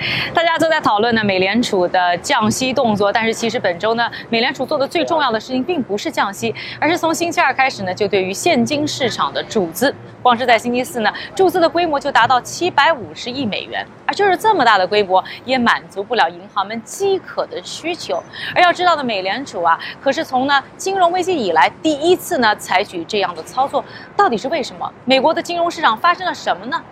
大家都在讨论呢，美联储的降息动作，但是其实本周呢，美联储做的最重要的事情并不是降息，而是从星期二开始呢，就对于现金市场的注资。光是在星期四呢，注资的规模就达到七百五十亿美元，而就是这么大的规模，也满足不了银行们饥渴的需求。而要知道呢，美联储啊，可是从呢金融危机以来第一次呢采取这样的操作，到底是为什么？美国的金融市场发生了什么呢？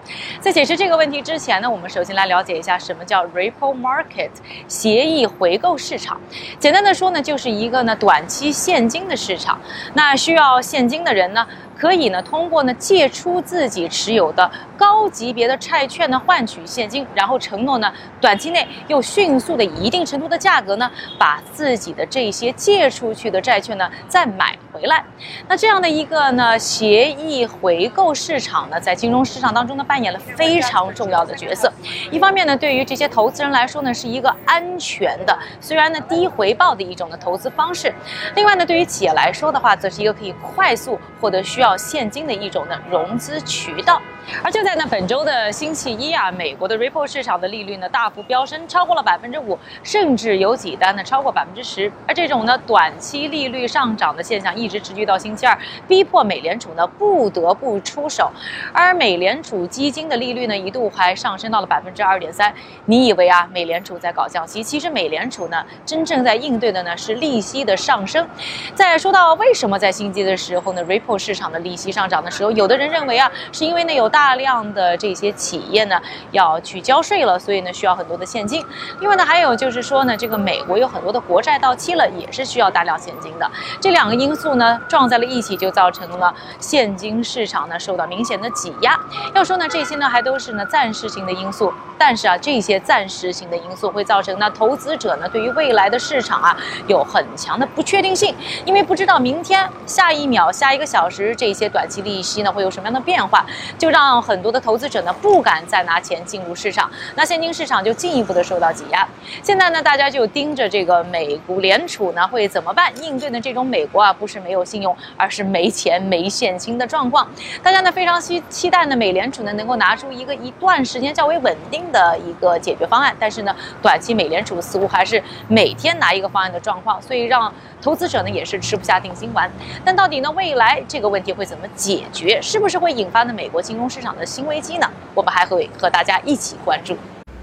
在解释这个问题之前呢，我们首先来了解一下什我们叫 repo market 协议回购市场。简单的说呢，就是一个呢短期现金的市场。那需要现金的人呢？可以呢，通过呢借出自己持有的高级别的债券呢，换取现金，然后承诺呢短期内又迅速的以一定程度的价格呢，把自己的这些借出去的债券呢再买回来。那这样的一个呢协议回购市场呢，在金融市场当中呢扮演了非常重要的角色。一方面呢，对于这些投资人来说呢，是一个安全的，虽然呢低回报的一种的投资方式；另外呢，对于企业来说的话，则是一个可以快速获得需要。到现金的一种的融资渠道。而就在呢本周的星期一啊，美国的 repo 市场的利率呢大幅飙升，超过了百分之五，甚至有几单呢超过百分之十。而这种呢短期利率上涨的现象一直持续到星期二，逼迫美联储呢不得不出手。而美联储基金的利率呢一度还上升到了百分之二点三。你以为啊美联储在搞降息？其实美联储呢真正在应对的呢是利息的上升。在说到为什么在星期的时候呢 repo 市场的利息上涨的时候，有的人认为啊是因为呢有大量的这些企业呢要去交税了，所以呢需要很多的现金。另外呢还有就是说呢，这个美国有很多的国债到期了，也是需要大量现金的。这两个因素呢撞在了一起，就造成了现金市场呢受到明显的挤压。要说呢这些呢还都是呢暂时性的因素，但是啊这些暂时性的因素会造成呢投资者呢对于未来的市场啊有很强的不确定性，因为不知道明天、下一秒、下一个小时这一些短期利息呢会有什么样的变化，就让。很多的投资者呢不敢再拿钱进入市场，那现金市场就进一步的受到挤压。现在呢，大家就盯着这个美国联储呢会怎么办？应对的这种美国啊，不是没有信用，而是没钱没现金的状况。大家呢非常期期待呢美联储呢能够拿出一个一段时间较为稳定的一个解决方案，但是呢短期美联储似乎还是每天拿一个方案的状况，所以让投资者呢也是吃不下定心丸。但到底呢未来这个问题会怎么解决？是不是会引发呢美国金融市？场的新危机呢，我们还会和大家一起关注。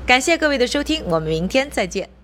感谢各位的收听，我们明天再见。